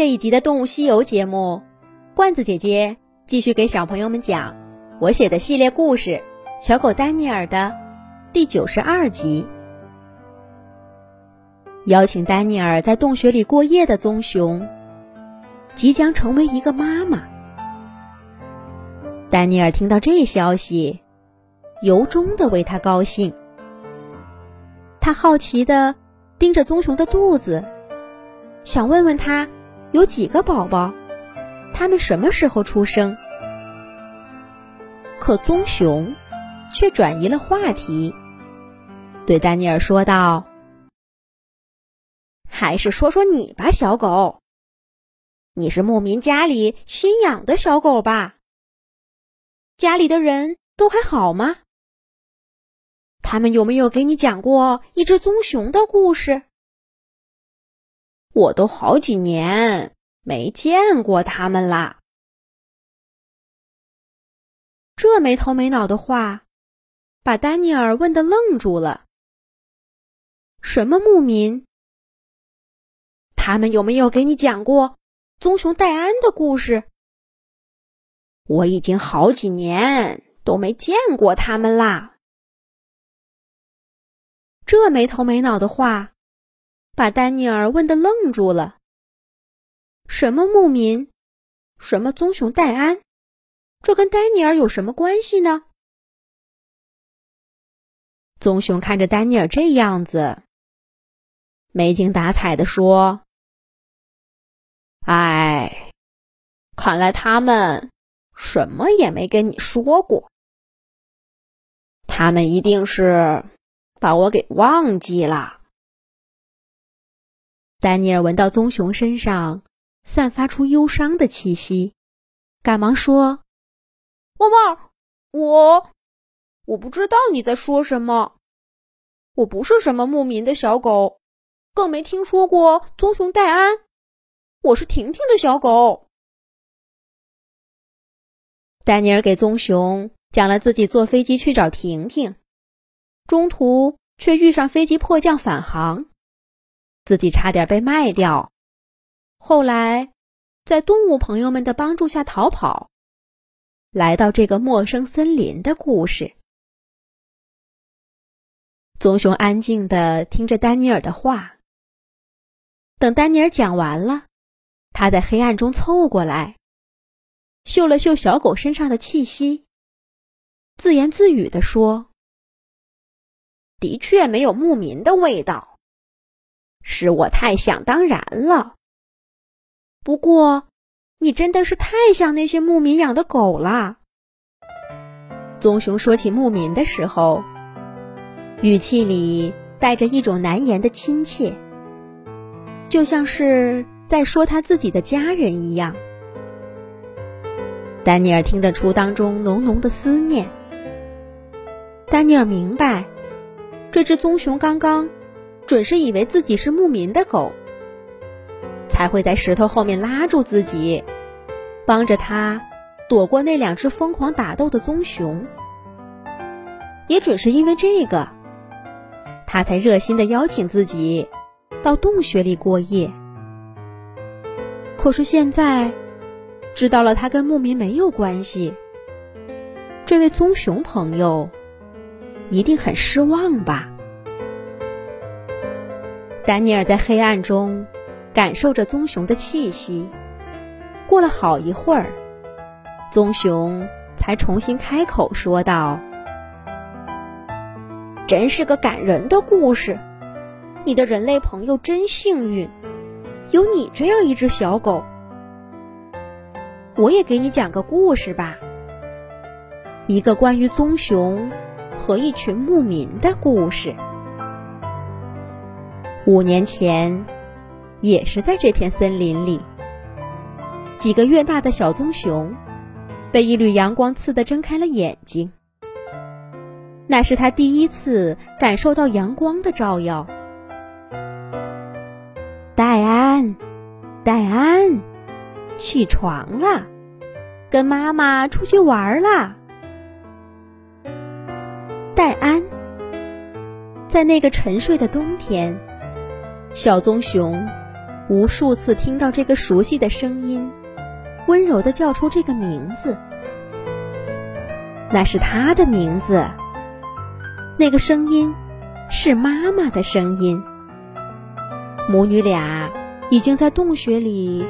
这一集的《动物西游》节目，罐子姐姐继续给小朋友们讲我写的系列故事《小狗丹尼尔》的第九十二集。邀请丹尼尔在洞穴里过夜的棕熊，即将成为一个妈妈。丹尼尔听到这消息，由衷的为他高兴。他好奇的盯着棕熊的肚子，想问问他。有几个宝宝？他们什么时候出生？可棕熊却转移了话题，对丹尼尔说道：“还是说说你吧，小狗。你是牧民家里新养的小狗吧？家里的人都还好吗？他们有没有给你讲过一只棕熊的故事？”我都好几年没见过他们啦。这没头没脑的话，把丹尼尔问的愣住了。什么牧民？他们有没有给你讲过棕熊戴安的故事？我已经好几年都没见过他们啦。这没头没脑的话。把丹尼尔问的愣住了。什么牧民？什么棕熊戴安？这跟丹尼尔有什么关系呢？棕熊看着丹尼尔这样子，没精打采的说：“哎，看来他们什么也没跟你说过。他们一定是把我给忘记了。”丹尼尔闻到棕熊身上散发出忧伤的气息，赶忙说：“汪汪，我我不知道你在说什么。我不是什么牧民的小狗，更没听说过棕熊戴安。我是婷婷的小狗。”丹尼尔给棕熊讲了自己坐飞机去找婷婷，中途却遇上飞机迫降返航。自己差点被卖掉，后来在动物朋友们的帮助下逃跑，来到这个陌生森林的故事。棕熊安静的听着丹尼尔的话。等丹尼尔讲完了，他在黑暗中凑过来，嗅了嗅小狗身上的气息，自言自语的说：“的确没有牧民的味道。”是我太想当然了。不过，你真的是太像那些牧民养的狗了。棕熊说起牧民的时候，语气里带着一种难言的亲切，就像是在说他自己的家人一样。丹尼尔听得出当中浓浓的思念。丹尼尔明白，这只棕熊刚刚。准是以为自己是牧民的狗，才会在石头后面拉住自己，帮着他躲过那两只疯狂打斗的棕熊。也准是因为这个，他才热心的邀请自己到洞穴里过夜。可是现在知道了他跟牧民没有关系，这位棕熊朋友一定很失望吧。丹尼尔在黑暗中感受着棕熊的气息。过了好一会儿，棕熊才重新开口说道：“真是个感人的故事，你的人类朋友真幸运，有你这样一只小狗。我也给你讲个故事吧，一个关于棕熊和一群牧民的故事。”五年前，也是在这片森林里，几个月大的小棕熊被一缕阳光刺得睁开了眼睛。那是他第一次感受到阳光的照耀。戴安，戴安，起床啦，跟妈妈出去玩啦。戴安，在那个沉睡的冬天。小棕熊无数次听到这个熟悉的声音，温柔的叫出这个名字。那是他的名字。那个声音是妈妈的声音。母女俩已经在洞穴里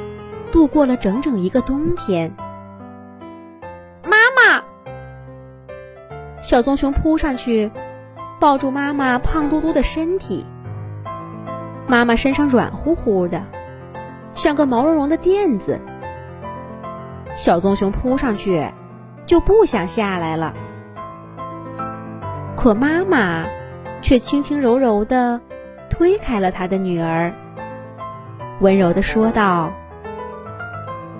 度过了整整一个冬天。妈妈，小棕熊扑上去，抱住妈妈胖嘟嘟的身体。妈妈身上软乎乎的，像个毛茸茸的垫子。小棕熊扑上去，就不想下来了。可妈妈却轻轻柔柔的推开了她的女儿，温柔的说道：“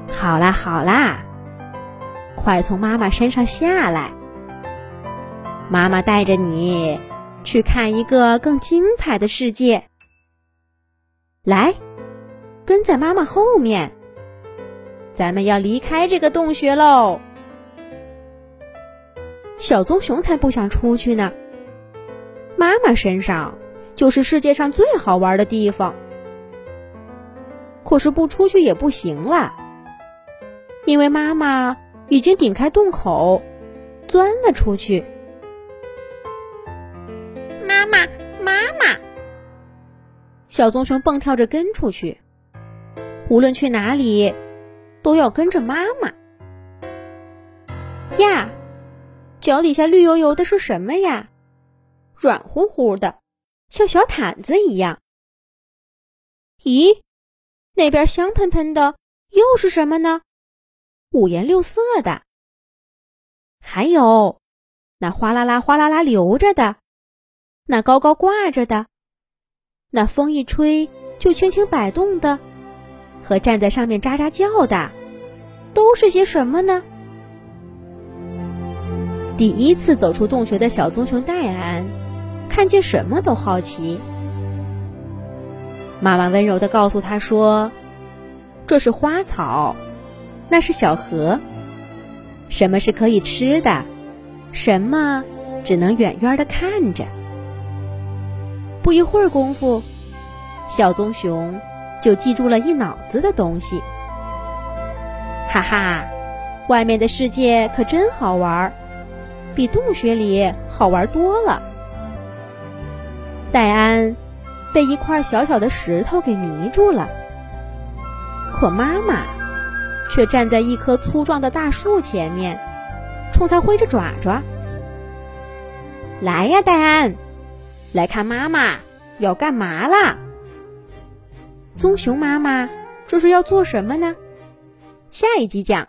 好啦好啦，快从妈妈身上下来，妈妈带着你去看一个更精彩的世界。来，跟在妈妈后面，咱们要离开这个洞穴喽。”小棕熊才不想出去呢。妈妈身上就是世界上最好玩的地方，可是不出去也不行了，因为妈妈已经顶开洞口，钻了出去。小棕熊蹦跳着跟出去，无论去哪里，都要跟着妈妈。呀！脚底下绿油油的是什么呀？软乎乎的，像小毯子一样。咦，那边香喷喷的又是什么呢？五颜六色的。还有，那哗啦啦、哗啦啦流着的，那高高挂着的，那风一吹就轻轻摆动的，和站在上面喳喳叫的，都是些什么呢？第一次走出洞穴的小棕熊戴安，看见什么都好奇。妈妈温柔的告诉他说：“这是花草，那是小河。什么是可以吃的，什么只能远远的看着。”不一会儿功夫，小棕熊就记住了一脑子的东西。哈哈，外面的世界可真好玩儿。比洞穴里好玩多了。戴安被一块小小的石头给迷住了，可妈妈却站在一棵粗壮的大树前面，冲他挥着爪爪。来呀，戴安，来看妈妈要干嘛啦？棕熊妈妈这是要做什么呢？下一集讲。